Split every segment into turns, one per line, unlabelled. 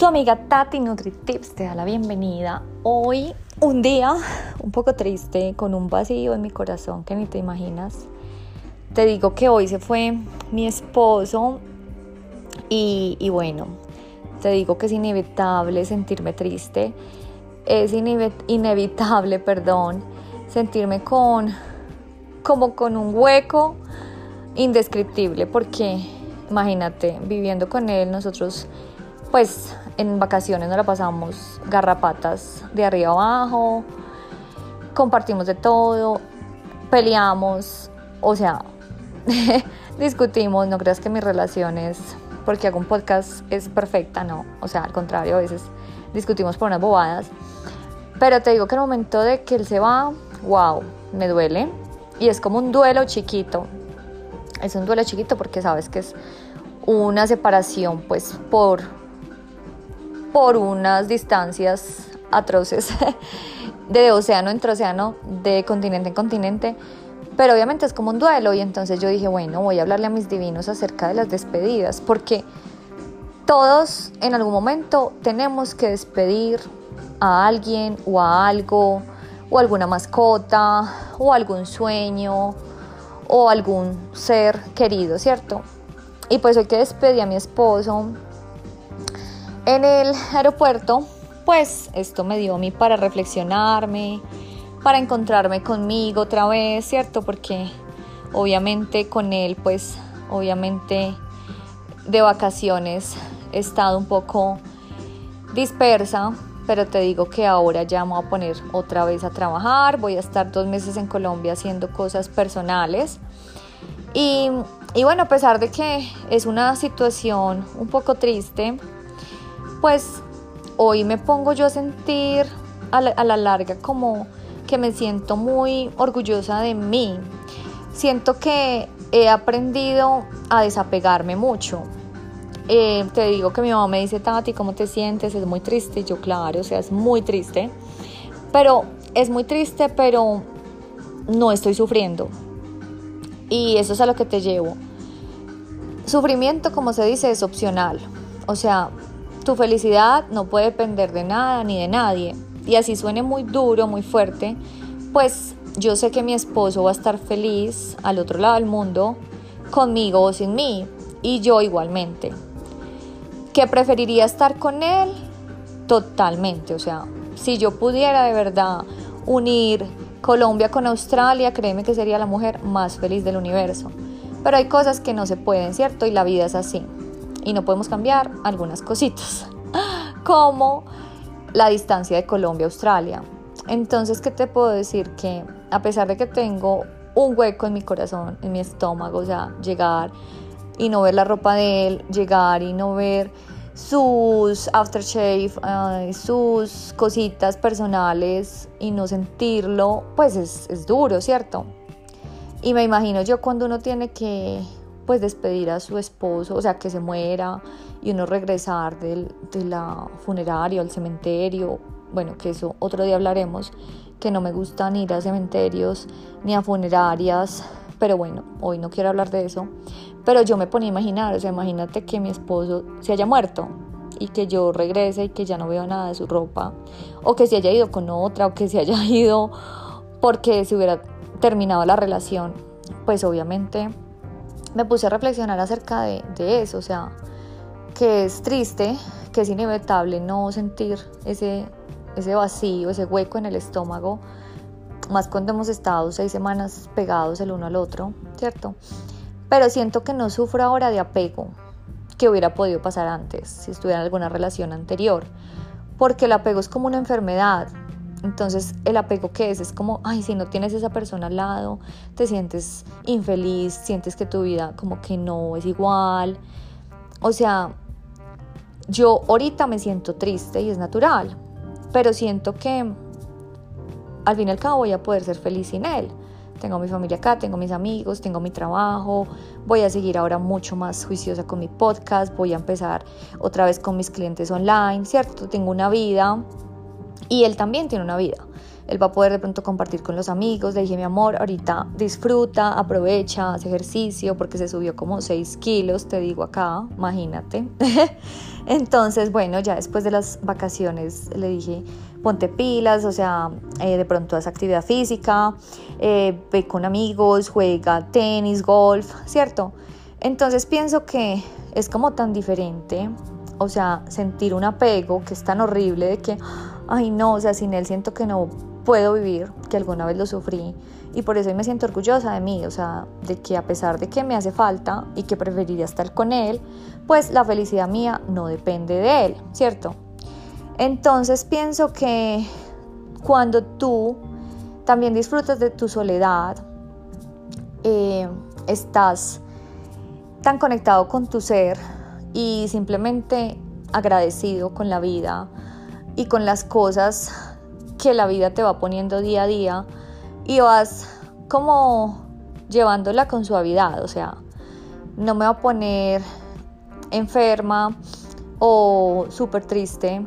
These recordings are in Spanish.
Tu amiga Tati NutriTips te da la bienvenida. Hoy un día un poco triste, con un vacío en mi corazón que ni te imaginas. Te digo que hoy se fue mi esposo y, bueno, te digo que es inevitable sentirme triste. Es inevitable, perdón, sentirme con como con un hueco indescriptible porque imagínate, viviendo con él nosotros pues en vacaciones nos la pasamos garrapatas de arriba abajo, compartimos de todo, peleamos, o sea, discutimos, no creas que mis relaciones, porque hago un podcast, es perfecta, no, o sea, al contrario, a veces discutimos por unas bobadas, pero te digo que el momento de que él se va, wow, me duele, y es como un duelo chiquito, es un duelo chiquito porque sabes que es una separación pues por por unas distancias atroces de océano entre océano, de continente en continente. Pero obviamente es como un duelo y entonces yo dije, bueno, voy a hablarle a mis divinos acerca de las despedidas, porque todos en algún momento tenemos que despedir a alguien o a algo, o alguna mascota, o algún sueño, o algún ser querido, ¿cierto? Y pues hoy que despedí a mi esposo, en el aeropuerto, pues esto me dio a mí para reflexionarme, para encontrarme conmigo otra vez, ¿cierto? Porque obviamente con él, pues obviamente de vacaciones he estado un poco dispersa, pero te digo que ahora ya me voy a poner otra vez a trabajar, voy a estar dos meses en Colombia haciendo cosas personales. Y, y bueno, a pesar de que es una situación un poco triste, pues hoy me pongo yo a sentir a la, larga como que me siento muy orgullosa de mí. Siento que he aprendido a desapegarme mucho. Eh, te digo que mi mamá me dice, Tati, ¿cómo te sientes? Es muy triste. yo, claro, o sea, es muy triste. Pero es muy triste, pero no estoy sufriendo. Y eso es a lo que te llevo. Sufrimiento, como se dice, es opcional. O sea, tu felicidad no puede depender de nada ni de nadie. Y así suene muy duro, muy fuerte, pues yo sé que mi esposo va a estar feliz al otro lado del mundo, conmigo o sin mí, y yo igualmente. ¿Que preferiría estar con él? Totalmente, o sea, si yo pudiera de verdad unir Colombia con Australia, créeme que sería la mujer más feliz del universo. Pero hay cosas que no se pueden, ¿cierto? Y la vida es así y no podemos cambiar algunas cositas, como la distancia de Colombia a Australia. Entonces, ¿qué te puedo decir? Que a pesar de que tengo un hueco en mi corazón, en mi estómago, o sea, llegar y no ver la ropa de él, llegar y no ver sus aftershave, sus cositas personales y no sentirlo, pues es, es duro, ¿cierto? Y me imagino yo cuando uno tiene que pues despedir a su esposo, o sea, que se muera y uno regresar del, de la funeraria al cementerio, bueno, que eso otro día hablaremos, que no me gustan ir a cementerios ni a funerarias, pero bueno, hoy no quiero hablar de eso, pero yo me ponía a imaginar, o sea, imagínate que mi esposo se haya muerto y que yo regrese y que ya no veo nada de su ropa, o que se haya ido con otra, o que se haya ido porque se hubiera terminado la relación, pues obviamente me puse a reflexionar acerca de, eso, o sea, que es triste, que es inevitable no sentir ese, ese vacío, ese hueco en el estómago, más cuando hemos estado seis semanas pegados el uno al otro, ¿cierto? Pero siento que no sufro ahora de apego, que hubiera podido pasar antes, si estuviera en alguna relación anterior, porque el apego es como una enfermedad, entonces, el apego que es, es como, ay, si no tienes esa persona al lado, te sientes infeliz, sientes que tu vida como que no es igual. O sea, yo ahorita me siento triste y es natural, pero siento que al fin y al cabo voy a poder ser feliz sin él. Tengo mi familia acá, tengo mis amigos, tengo mi trabajo, voy a seguir ahora mucho más juiciosa con mi podcast, voy a empezar otra vez con mis clientes online, ¿cierto? Tengo una vida y él también tiene una vida. él va a poder de pronto compartir con los amigos. Le dije, mi amor, ahorita disfruta, aprovecha, hace ejercicio porque se subió como 6 kilos, te digo acá, imagínate. Entonces, bueno, ya después de las vacaciones le dije, ponte pilas, o sea, eh, de pronto haz actividad física, eh, ve con amigos, juega tenis, golf, ¿cierto? Entonces pienso que es como tan diferente, o sea, sentir un apego que es tan horrible de que, ay no, o sea, sin él siento que no puedo vivir, que alguna vez lo sufrí y por eso me siento orgullosa de mí, o sea, de que a pesar de que me hace falta y que preferiría estar con él, pues la felicidad mía no depende de él, ¿cierto? Entonces pienso que cuando tú también disfrutas de tu soledad, eh, estás tan conectado con tu ser y simplemente agradecido con la vida y con las cosas que la vida te va poniendo día a día y vas como llevándola con suavidad, o sea, no me va a poner enferma o súper triste,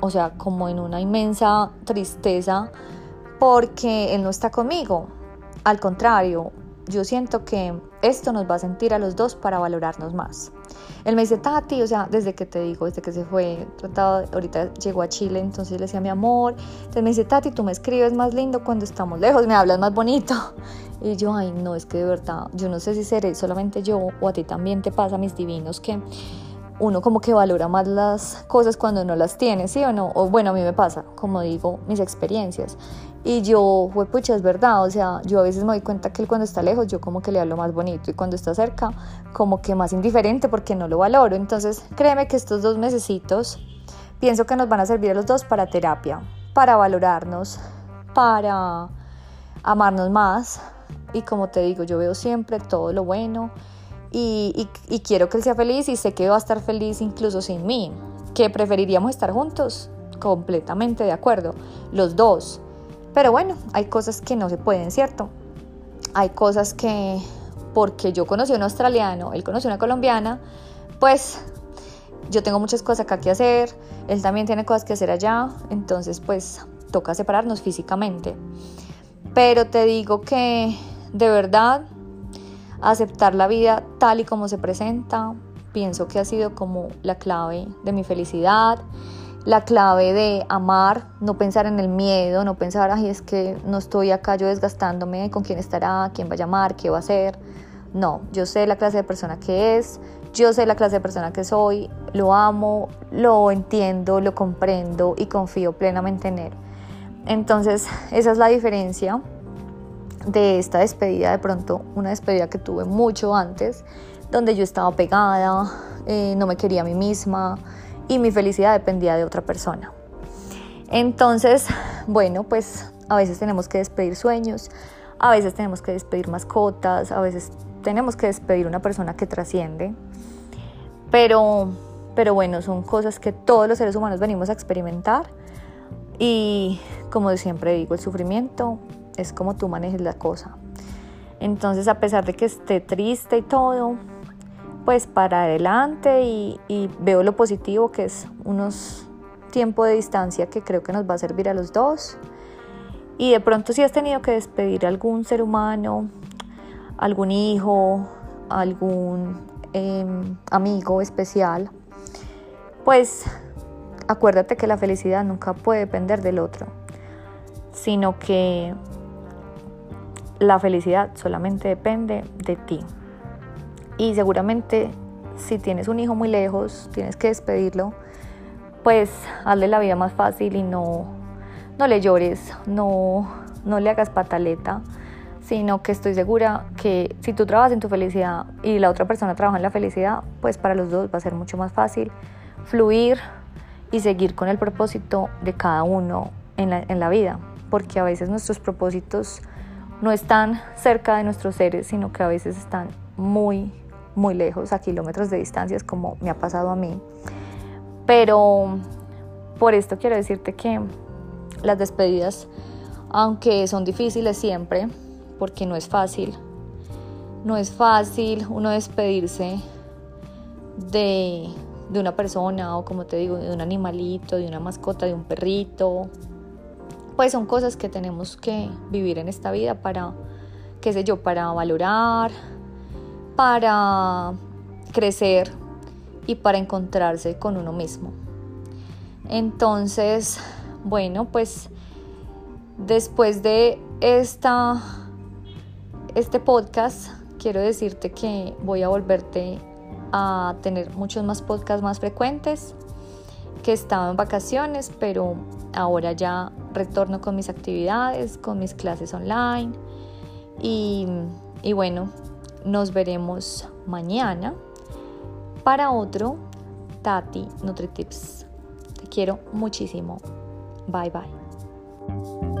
o sea, como en una inmensa tristeza porque él no está conmigo. Al contrario, yo siento que esto nos va a sentir a los dos para valorarnos más. Él me dice, Tati, o sea, desde que te digo, desde que se fue, tratado, ahorita llegó a Chile, entonces le decía mi amor. Entonces me dice, Tati, tú me escribes más lindo cuando estamos lejos, me hablas más bonito. Y yo, ay, no, es que de verdad, yo no sé si seré solamente yo o a ti también te pasa, mis divinos, que uno como que valora más las cosas cuando no las tiene, ¿sí o no? O bueno, a mí me pasa, como digo, mis experiencias. Y yo, fue pucha, es verdad, o sea, yo a veces me doy cuenta que él cuando está lejos, yo como que le hablo más bonito y cuando está cerca, como que más indiferente porque no lo valoro. Entonces, créeme que estos dos mesecitos pienso que nos van a servir a los dos para terapia, para valorarnos, para amarnos más. Y como te digo, yo veo siempre todo lo bueno y, y quiero que él sea feliz y sé que va a estar feliz incluso sin mí, que preferiríamos estar juntos, completamente de acuerdo, los dos pero bueno, hay cosas que no se pueden, ¿cierto? Hay cosas que, porque yo conocí a un australiano, él conoció a una colombiana, pues yo tengo muchas cosas acá que hacer, él también tiene cosas que hacer allá, entonces pues toca separarnos físicamente. Pero te digo que de verdad aceptar la vida tal y como se presenta, pienso que ha sido como la clave de mi felicidad la clave de amar, no pensar en el miedo, no pensar, ay, es que no estoy acá yo desgastándome con quién estará, quién va a llamar, qué va a hacer. No, yo sé la clase de persona que es, yo sé la clase de persona que soy, lo amo, lo entiendo, lo comprendo y confío plenamente en él. Entonces, esa es la diferencia de esta despedida, de pronto una despedida que tuve mucho antes, donde yo estaba pegada, eh, no me quería a mí misma, y mi felicidad dependía de otra persona. Entonces, bueno, pues a veces tenemos que despedir sueños, a veces tenemos que despedir mascotas, a veces tenemos que despedir una persona que trasciende, pero, pero bueno, son cosas que todos los seres humanos venimos a experimentar y como siempre digo, el sufrimiento es como tú manejes la cosa. Entonces, a pesar de que esté triste y todo, pues para adelante y, veo lo positivo que es unos tiempo de distancia que creo que nos va a servir a los dos. Y de pronto si has tenido que despedir a algún ser humano, algún hijo, algún em, amigo especial, pues acuérdate que la felicidad nunca puede depender del otro, sino que la felicidad solamente depende de ti. Y seguramente si tienes un hijo muy lejos, tienes que despedirlo, pues hazle la vida más fácil y no, no le llores, no, no le hagas pataleta, sino que estoy segura que si tú trabajas en tu felicidad y la otra persona trabaja en la felicidad, pues para los dos va a ser mucho más fácil fluir y seguir con el propósito de cada uno en la, en la vida, porque a veces nuestros propósitos no están cerca de nuestros seres, sino que a veces están muy muy lejos, a kilómetros de distancias, como me ha pasado a mí. Pero por esto quiero decirte que las despedidas, aunque son difíciles siempre, porque no es fácil, no es fácil uno despedirse de, de una persona o como te digo, de un animalito, de una mascota, de un perrito, pues son cosas que tenemos que vivir en esta vida para, qué sé yo, para valorar, para crecer y para encontrarse con uno mismo. Entonces, bueno, pues después de esta, este podcast, quiero decirte que voy a volverte a tener muchos más podcasts más frecuentes, que estaba en vacaciones, pero ahora ya retorno con mis actividades, con mis clases online. Y, y bueno, nos veremos mañana para otro Tati NutriTips. Te quiero muchísimo. Bye bye.